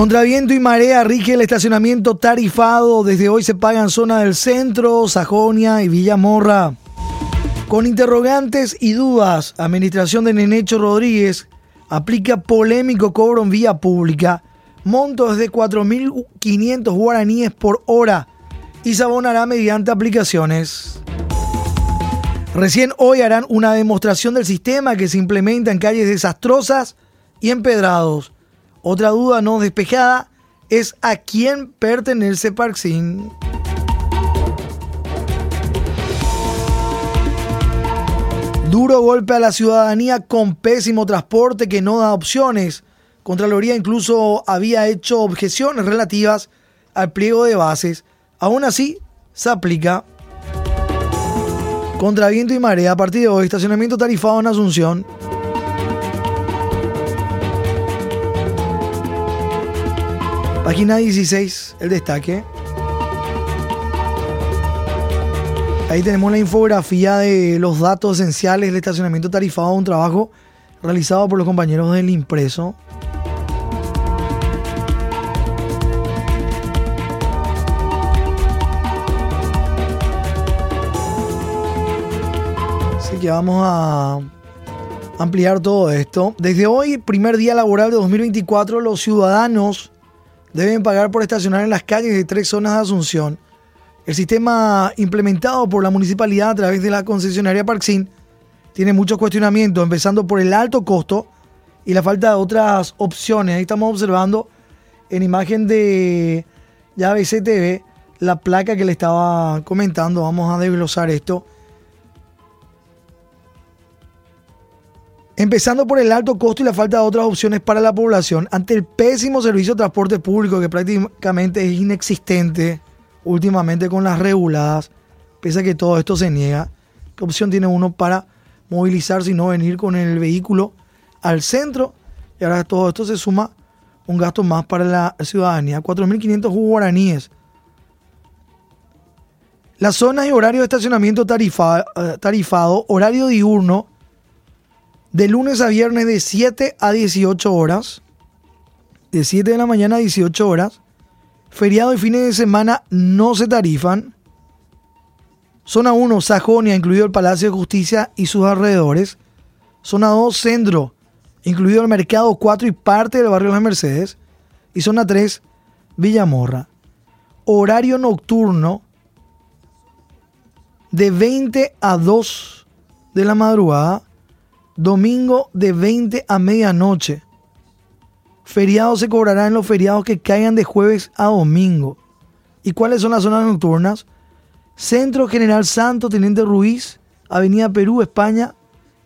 Contra viento y marea rige el estacionamiento tarifado. Desde hoy se pagan zona del centro, Sajonia y Villamorra. Con interrogantes y dudas, Administración de Nenecho Rodríguez aplica polémico cobro en vía pública, montos de 4.500 guaraníes por hora y se abonará mediante aplicaciones. Recién hoy harán una demostración del sistema que se implementa en calles desastrosas y empedrados. Otra duda no despejada es a quién pertenece Parksin. Duro golpe a la ciudadanía con pésimo transporte que no da opciones. Contraloría incluso había hecho objeciones relativas al pliego de bases. Aún así, se aplica. Contra viento y marea, a partir de hoy, estacionamiento tarifado en Asunción. Página 16, el destaque. Ahí tenemos la infografía de los datos esenciales del estacionamiento tarifado, un trabajo realizado por los compañeros del impreso. Así que vamos a ampliar todo esto. Desde hoy, primer día laboral de 2024, los ciudadanos deben pagar por estacionar en las calles de tres zonas de Asunción el sistema implementado por la municipalidad a través de la concesionaria Parksin tiene muchos cuestionamientos, empezando por el alto costo y la falta de otras opciones. Ahí estamos observando en imagen de ya TV la placa que le estaba comentando. Vamos a desglosar esto. Empezando por el alto costo y la falta de otras opciones para la población, ante el pésimo servicio de transporte público que prácticamente es inexistente, últimamente con las reguladas, pese a que todo esto se niega, ¿qué opción tiene uno para movilizarse y no venir con el vehículo al centro? Y ahora todo esto se suma un gasto más para la ciudadanía, 4.500 guaraníes. Las zonas y horario de estacionamiento eh, tarifado, horario diurno, de lunes a viernes de 7 a 18 horas, de 7 de la mañana a 18 horas, Feriado y fines de semana no se tarifan. Zona 1, Sajonia, incluido el Palacio de Justicia y sus alrededores. Zona 2, Centro, incluido el Mercado 4 y parte del barrio Las Mercedes. Y zona 3, Villamorra. Horario nocturno de 20 a 2 de la madrugada. Domingo de 20 a medianoche. Feriados se cobrarán los feriados que caigan de jueves a domingo. ¿Y cuáles son las zonas nocturnas? Centro General Santo, Teniente Ruiz, Avenida Perú, España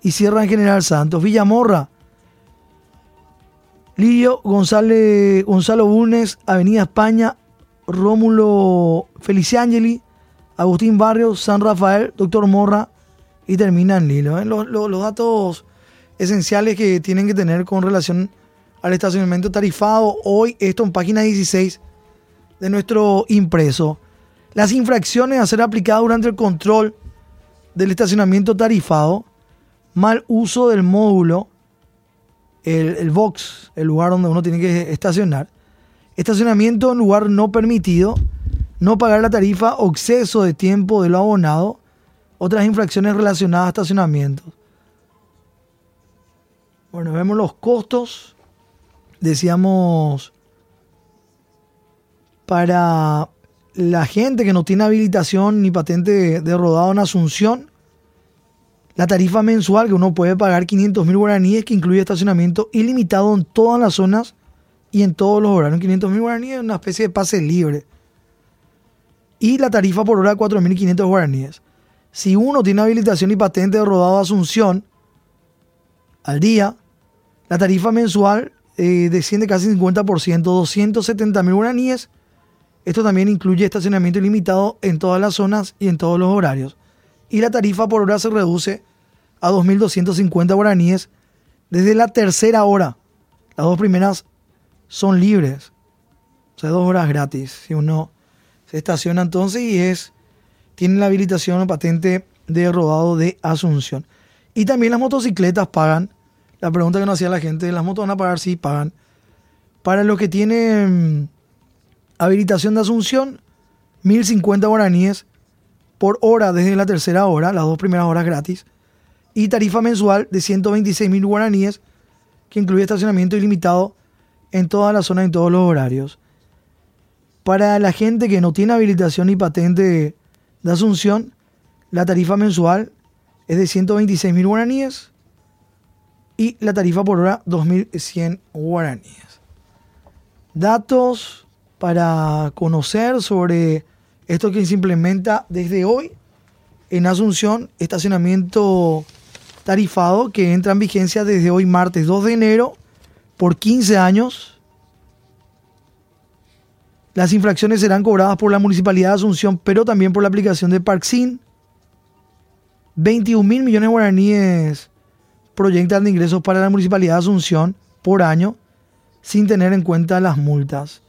y Sierra en General Santos. Villamorra, Lirio González, Gonzalo Bulnes, Avenida España, Rómulo Feliciangeli, Agustín Barrios, San Rafael, Doctor Morra y termina en Lilo. ¿eh? Los, datos esenciales que tienen que tener con relación al estacionamiento tarifado. Hoy esto en página 16 de nuestro impreso. Las infracciones a ser aplicadas durante el control del estacionamiento tarifado, mal uso del módulo, el, el, box, el lugar donde uno tiene que estacionar, estacionamiento en lugar no permitido, no pagar la tarifa o exceso de tiempo de lo abonado, otras infracciones relacionadas a estacionamiento. Bueno, vemos los costos decíamos, para la gente que no tiene habilitación ni patente de, rodado en Asunción, la tarifa mensual que uno puede pagar 500 mil guaraníes que incluye estacionamiento ilimitado en todas las zonas y en todos los horarios. 500 mil guaraníes es una especie de pase libre. Y la tarifa por hora 4.500 guaraníes. Si uno tiene habilitación y patente de rodado Asunción al día, la tarifa mensual eh, desciende casi 50%, 270 mil guaraníes. Esto también incluye estacionamiento ilimitado en todas las zonas y en todos los horarios. Y la tarifa por hora se reduce a 2.250 guaraníes desde la tercera hora. Las dos primeras son libres. O sea, dos horas gratis. Si uno se estaciona entonces y es tiene la habilitación o patente de rodado de Asunción. Y también las motocicletas pagan la pregunta que nos hacía la gente, ¿las motos van a pagar? Sí, pagan. Para los que tienen habilitación de Asunción, 1050 guaraníes por hora desde la tercera hora, las dos primeras horas gratis. Y tarifa mensual de 126 mil guaraníes, que incluye estacionamiento ilimitado en toda la zona, en todos los horarios. Para la gente que no tiene habilitación ni patente de Asunción, la tarifa mensual es de 126 mil guaraníes y la tarifa por hora 2.100 guaraníes. Datos para conocer sobre esto que se implementa desde hoy en Asunción, estacionamiento tarifado que entra en vigencia desde hoy martes 2 de enero por 15 años. Las infracciones serán cobradas por la Municipalidad de Asunción, pero también por la aplicación de Parksin. 21 mil millones de guaraníes proyectan de ingresos para la Municipalidad de Asunción por año sin tener en cuenta las multas.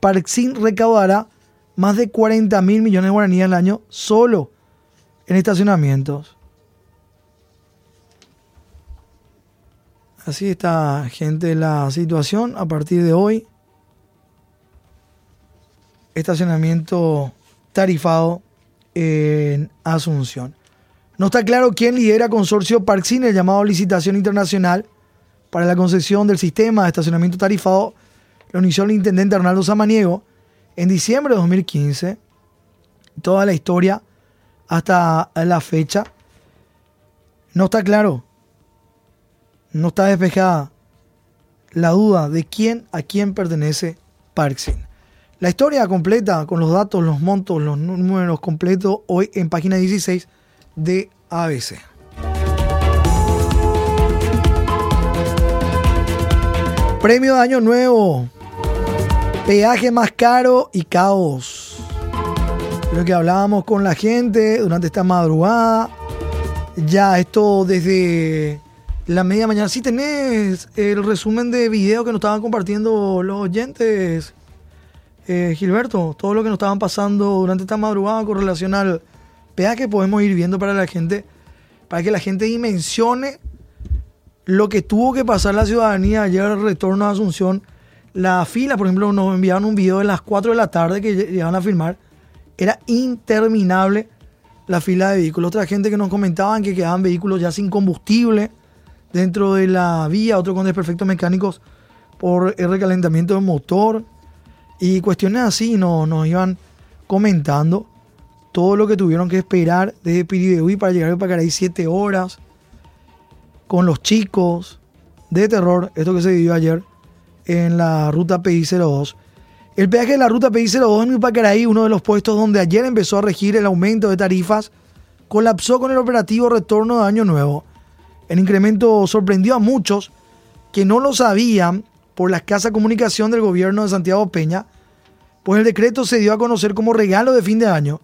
Parksin recaudará más de 40 mil millones de guaraníes al año solo en estacionamientos. Así está, gente, la situación a partir de hoy. Estacionamiento tarifado en Asunción. No está claro quién lidera consorcio Parksin, el llamado licitación internacional para la concesión del sistema de estacionamiento tarifado. Lo inició el intendente Arnaldo Samaniego en diciembre de 2015. Toda la historia hasta la fecha. No está claro. No está despejada la duda de quién a quién pertenece Parksin. La historia completa con los datos, los montos, los números completos hoy en página 16 de ABC. Premio de Año Nuevo. Peaje más caro y caos. Lo que hablábamos con la gente durante esta madrugada. Ya esto desde la media mañana. Si tenés el resumen de video que nos estaban compartiendo los oyentes, eh, Gilberto, todo lo que nos estaban pasando durante esta madrugada con relación al que podemos ir viendo para la gente, para que la gente dimensione lo que tuvo que pasar la ciudadanía ayer al retorno a Asunción. La fila, por ejemplo, nos enviaron un video de las 4 de la tarde que llegaban a filmar. Era interminable la fila de vehículos. Otra gente que nos comentaban que quedaban vehículos ya sin combustible dentro de la vía, otro con desperfectos mecánicos por el recalentamiento del motor. Y cuestiones así nos, nos iban comentando todo lo que tuvieron que esperar desde Piribehuy para llegar a Pacaraí, siete horas, con los chicos de terror, esto que se vivió ayer en la ruta PI02. El peaje de la ruta PI02 en Pacaraí, uno de los puestos donde ayer empezó a regir el aumento de tarifas, colapsó con el operativo retorno de Año Nuevo. El incremento sorprendió a muchos que no lo sabían por la escasa comunicación del gobierno de Santiago Peña, pues el decreto se dio a conocer como regalo de fin de año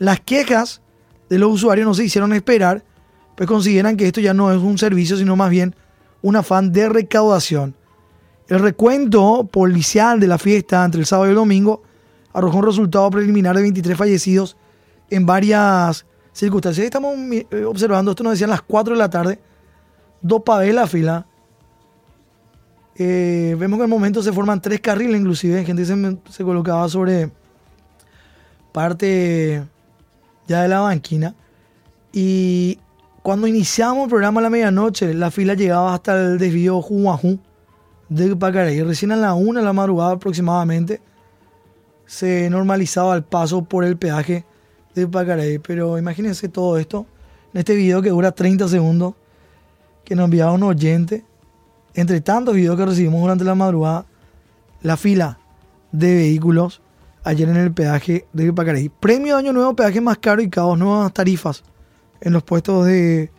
las quejas de los usuarios no se hicieron esperar, pues consideran que esto ya no es un servicio, sino más bien un afán de recaudación. El recuento policial de la fiesta entre el sábado y el domingo arrojó un resultado preliminar de 23 fallecidos en varias circunstancias. Estamos eh, observando, esto nos decían las 4 de la tarde, dos paves la fila. Eh, vemos que en el momento se forman tres carriles, inclusive, gente se, colocaba sobre parte ya de la banquina. Y cuando iniciamos el programa a la medianoche, la fila llegaba hasta el desvío Jumajú de Pacaraí. Recién a la una de la madrugada aproximadamente se normalizaba el paso por el peaje de Pacaraí. Pero imagínense todo esto en este video que dura 30 segundos que nos enviaba un oyente. Entre tantos videos que recibimos durante la madrugada, la fila de vehículos ayer en el peaje de Pacaraí. Premio de Año Nuevo, peaje más caro y caos, nuevas tarifas en los puestos de,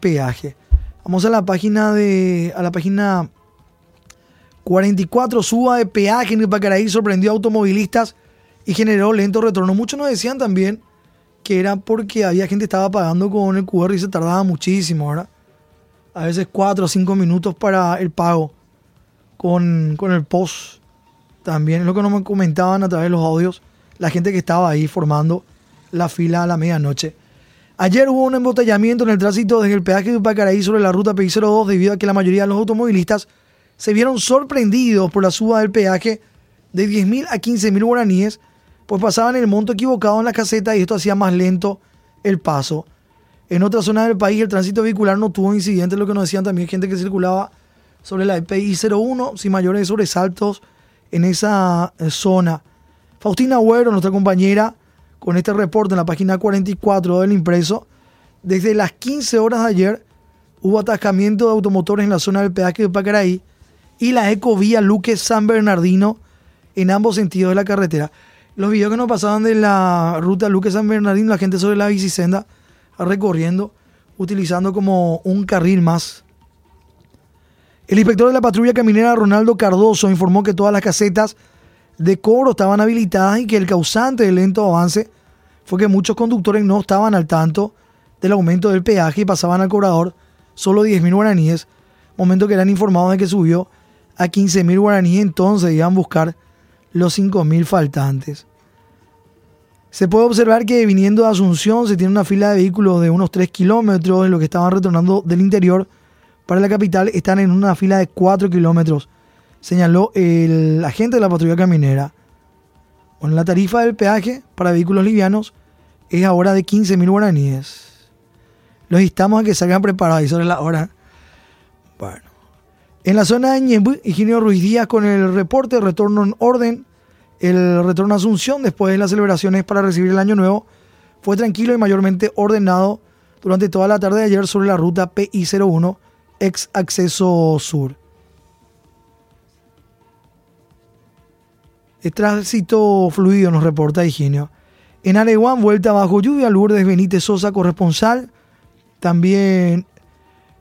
peaje. Vamos a la página de a la página 44, suba de peaje en el Pacaraí sorprendió a automovilistas y generó lento retorno. Muchos nos decían también que era porque había gente que estaba pagando con el QR y se tardaba muchísimo, ¿verdad? A veces 4 o 5 minutos para el pago con, con el post también es lo que nos comentaban a través de los audios la gente que estaba ahí formando la fila a la medianoche. Ayer hubo un embotellamiento en el tránsito desde el peaje de Pacaraí sobre la ruta PI02 debido a que la mayoría de los automovilistas se vieron sorprendidos por la suba del peaje de 10.000 a 15.000 guaraníes, pues pasaban el monto equivocado en la caseta y esto hacía más lento el paso. En otras zonas del país el tránsito vehicular no tuvo incidentes, lo que nos decían también gente que circulaba sobre la EPI 01 sin mayores sobresaltos en esa eh, zona. Faustina Agüero, nuestra compañera, con este reporte en la página 44 del impreso, desde las 15 horas de ayer hubo atascamiento de automotores en la zona del peaje de Pacaraí y la ecovía Luque San Bernardino en ambos sentidos de la carretera. Los videos que nos pasaban de la ruta Luque San Bernardino, la gente sobre la bicisenda recorriendo, utilizando como un carril más. El inspector de la patrulla caminera Ronaldo Cardoso informó que todas las casetas de cobro estaban habilitadas y que el causante del lento avance fue que muchos conductores no estaban al tanto del aumento del peaje y pasaban al cobrador solo 10.000 guaraníes, momento que eran informados de que subió a 15.000 guaraníes, entonces iban a buscar los 5.000 faltantes. Se puede observar que viniendo de Asunción se tiene una fila de vehículos de unos 3 kilómetros, en lo que estaban retornando del interior para la capital están en una fila de 4 kilómetros, señaló el agente de la patrulla caminera. Bueno, la tarifa del peaje para vehículos livianos es ahora de 15.000 guaraníes. Los instamos a que salgan preparados y sobre la hora. Bueno. En la zona de Ñembu, Ingenio Ruiz Díaz con el reporte retorno en orden. El retorno a Asunción después de las celebraciones para recibir el año nuevo fue tranquilo y mayormente ordenado durante toda la tarde de ayer sobre la ruta PI01 ex acceso sur. El tránsito fluido nos reporta Higinio. En Areguán, vuelta bajo lluvia, Lourdes Benítez Sosa, corresponsal. También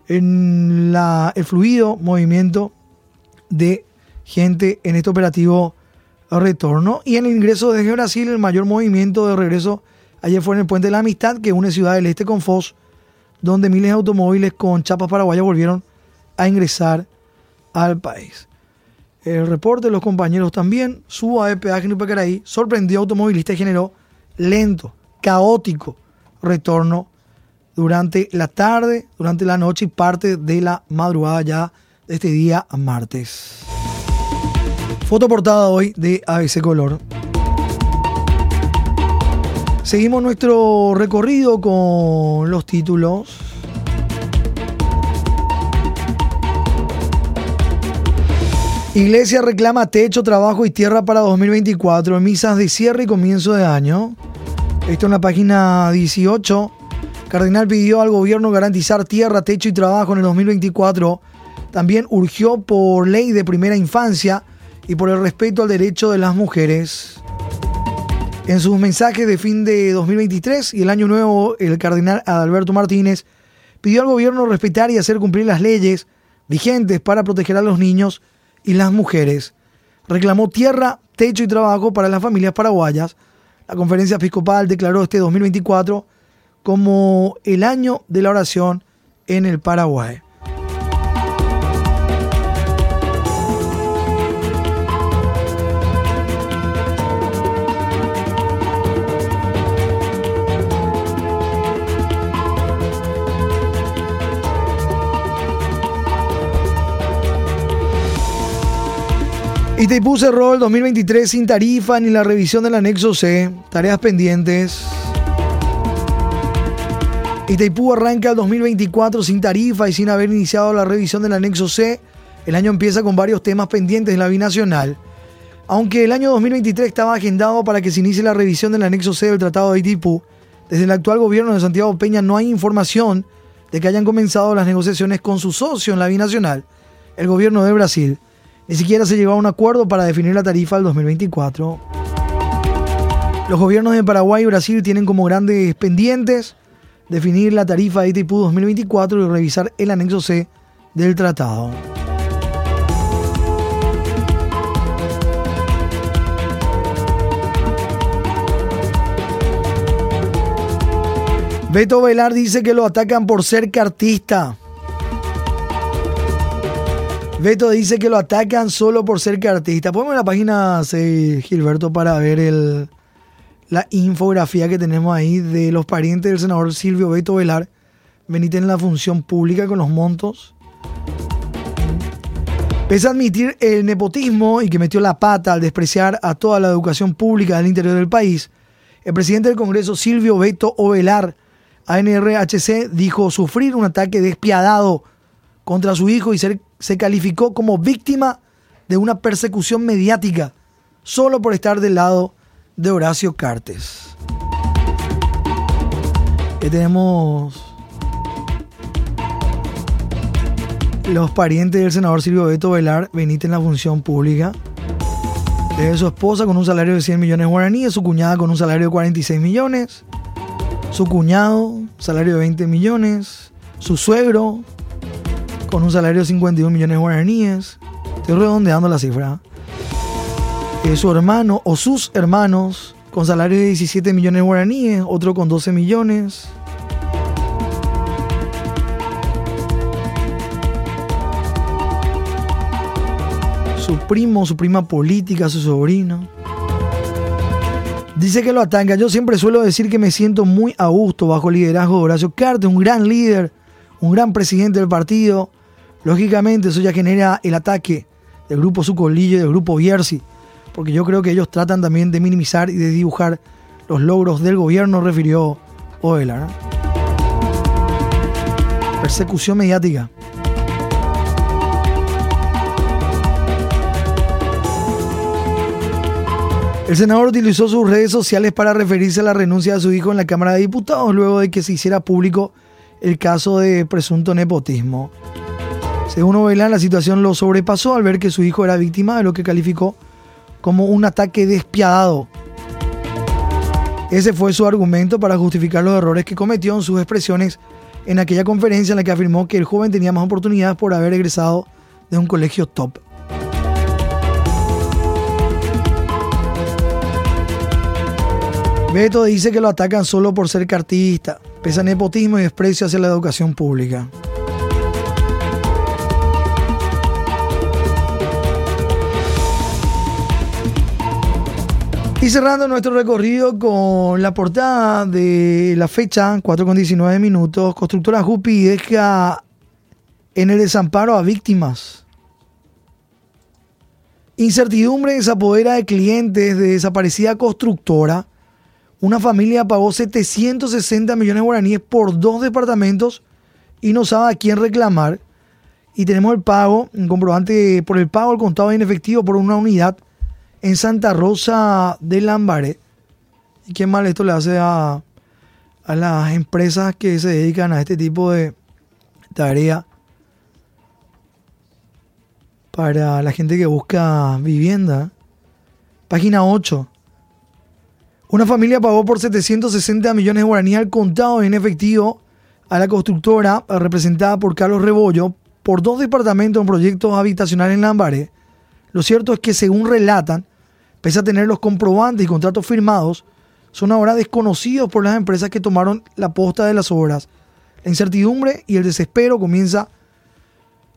en la, el fluido movimiento de gente en este operativo retorno. Y en el ingreso desde Brasil, el mayor movimiento de regreso ayer fue en el Puente de la Amistad, que une Ciudad del Este con Foz, donde miles de automóviles con chapas paraguayas volvieron a ingresar al país. El reporte de los compañeros también, suba de peaje en sorprendió automovilistas y generó lento, caótico retorno durante la tarde, durante la noche y parte de la madrugada ya de este día martes. Foto portada hoy de ABC Color. Seguimos nuestro recorrido con los títulos. Iglesia reclama techo, trabajo y tierra para 2024, misas de cierre y comienzo de año. Esto en la página 18. Cardenal pidió al gobierno garantizar tierra, techo y trabajo en el 2024. También urgió por ley de primera infancia y por el respeto al derecho de las mujeres. En sus mensajes de fin de 2023 y el año nuevo, el cardenal Adalberto Martínez pidió al gobierno respetar y hacer cumplir las leyes vigentes para proteger a los niños y las mujeres. Reclamó tierra, techo y trabajo para las familias paraguayas. La conferencia episcopal declaró este 2024 como el año de la oración en el Paraguay. Itaipú cerró el 2023 sin tarifa ni la revisión del anexo C. Tareas pendientes. Itaipú arranca el 2024 sin tarifa y sin haber iniciado la revisión del anexo C. El año empieza con varios temas pendientes en la binacional. Aunque el año 2023 estaba agendado para que se inicie la revisión del anexo C del Tratado de Itaipú, desde el actual gobierno de Santiago Peña no hay información de que hayan comenzado las negociaciones con su socio en la binacional, el gobierno de Brasil. Ni siquiera se llegó a un acuerdo para definir la tarifa del 2024. Los gobiernos de Paraguay y Brasil tienen como grandes pendientes definir la tarifa de ITIPU 2024 y revisar el anexo C del tratado. Beto Velar dice que lo atacan por ser cartista. Beto dice que lo atacan solo por ser artista. Ponme la página 6, Gilberto, para ver la infografía que tenemos ahí de los parientes del senador Silvio Beto Velar. Venite en la función pública con los montos. Pese a admitir el nepotismo y que metió la pata al despreciar a toda la educación pública del interior del país, el presidente del Congreso, Silvio Beto Ovelar, ANRHC, dijo sufrir un ataque despiadado contra su hijo y se calificó como víctima de una persecución mediática solo por estar del lado de Horacio Cartes. Que tenemos los parientes del senador Silvio Beto Velar Benítez en la función pública. De su esposa con un salario de 100 millones guaraníes, su cuñada con un salario de 46 millones, su cuñado, salario de 20 millones, su suegro con un salario de 51 millones guaraníes. Estoy redondeando la cifra. Eh, su hermano o sus hermanos con salario de 17 millones guaraníes, otro con 12 millones. Su primo, su prima política, su sobrino. Dice que lo ataca. Yo siempre suelo decir que me siento muy a gusto bajo el liderazgo de Horacio Cartes, un gran líder, un gran presidente del partido. Lógicamente eso ya genera el ataque del grupo Sucolillo y del grupo Bierzi, porque yo creo que ellos tratan también de minimizar y de dibujar los logros del gobierno, refirió Oelar. Persecución mediática. El senador utilizó sus redes sociales para referirse a la renuncia de su hijo en la Cámara de Diputados luego de que se hiciera público el caso de presunto nepotismo. Según Ovelan, la situación lo sobrepasó al ver que su hijo era víctima de lo que calificó como un ataque despiadado. Ese fue su argumento para justificar los errores que cometió en sus expresiones en aquella conferencia en la que afirmó que el joven tenía más oportunidades por haber egresado de un colegio top. Beto dice que lo atacan solo por ser cartista, pesa nepotismo y desprecio hacia la educación pública. Y cerrando nuestro recorrido con la portada de la fecha, 4 con 19 minutos, constructora Jupi deja en el desamparo a víctimas. Incertidumbre se apodera de clientes de desaparecida constructora una familia pagó 760 millones de guaraníes por dos departamentos y no sabe a quién reclamar. Y tenemos el pago, un comprobante por el pago al contado en efectivo por una unidad en Santa Rosa de Lambaré. ¿Y qué mal esto le hace a, a las empresas que se dedican a este tipo de tarea para la gente que busca vivienda? Página 8. Una familia pagó por 760 millones de guaraníes al contado en efectivo a la constructora representada por Carlos Rebollo por dos departamentos en proyectos habitacionales en Lambaré. Lo cierto es que según relatan, pese a tener los comprobantes y contratos firmados, son ahora desconocidos por las empresas que tomaron la posta de las obras. La incertidumbre y el desespero comienza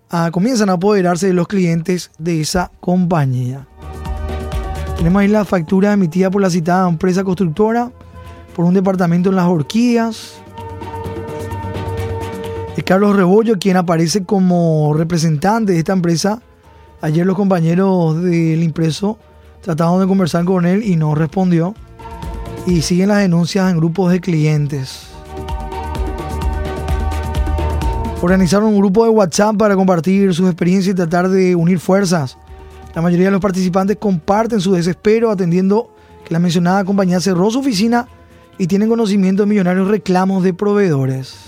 a, comienzan a apoderarse de los clientes de esa compañía. Tenemos ahí la factura emitida por la citada empresa constructora por un departamento en las Orquídeas. Es Carlos Rebollo quien aparece como representante de esta empresa. Ayer los compañeros del impreso trataron de conversar con él y no respondió. Y siguen las denuncias en grupos de clientes. Organizaron un grupo de WhatsApp para compartir sus experiencias y tratar de unir fuerzas la mayoría de los participantes comparten su desespero atendiendo que la mencionada compañía cerró su oficina y tienen conocimiento de millonarios reclamos de proveedores.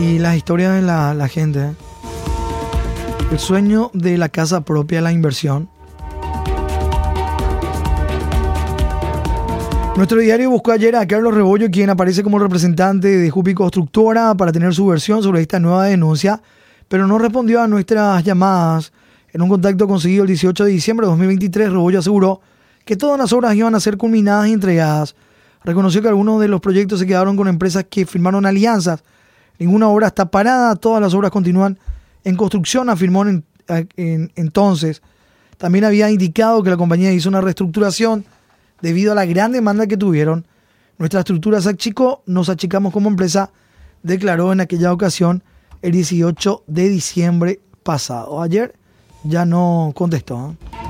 Y las historias de la, gente. El sueño de la casa propia, la inversión Nuestro diario buscó ayer a Carlos Rebollo, quien aparece como representante de Jupi Constructora, para tener su versión sobre esta nueva denuncia, pero no respondió a nuestras llamadas. En un contacto conseguido el 18 de diciembre de 2023, Rebollo aseguró que todas las obras iban a ser culminadas y entregadas. Reconoció que algunos de los proyectos se quedaron con empresas que firmaron alianzas. Ninguna obra está parada, todas las obras continúan en construcción, afirmó entonces. También había indicado que la compañía hizo una reestructuración debido a la gran demanda que tuvieron, Nuestra estructura se achicó, nos achicamos como empresa, declaró en aquella ocasión el 18 de diciembre pasado. Ayer ya no contestó. ¿eh?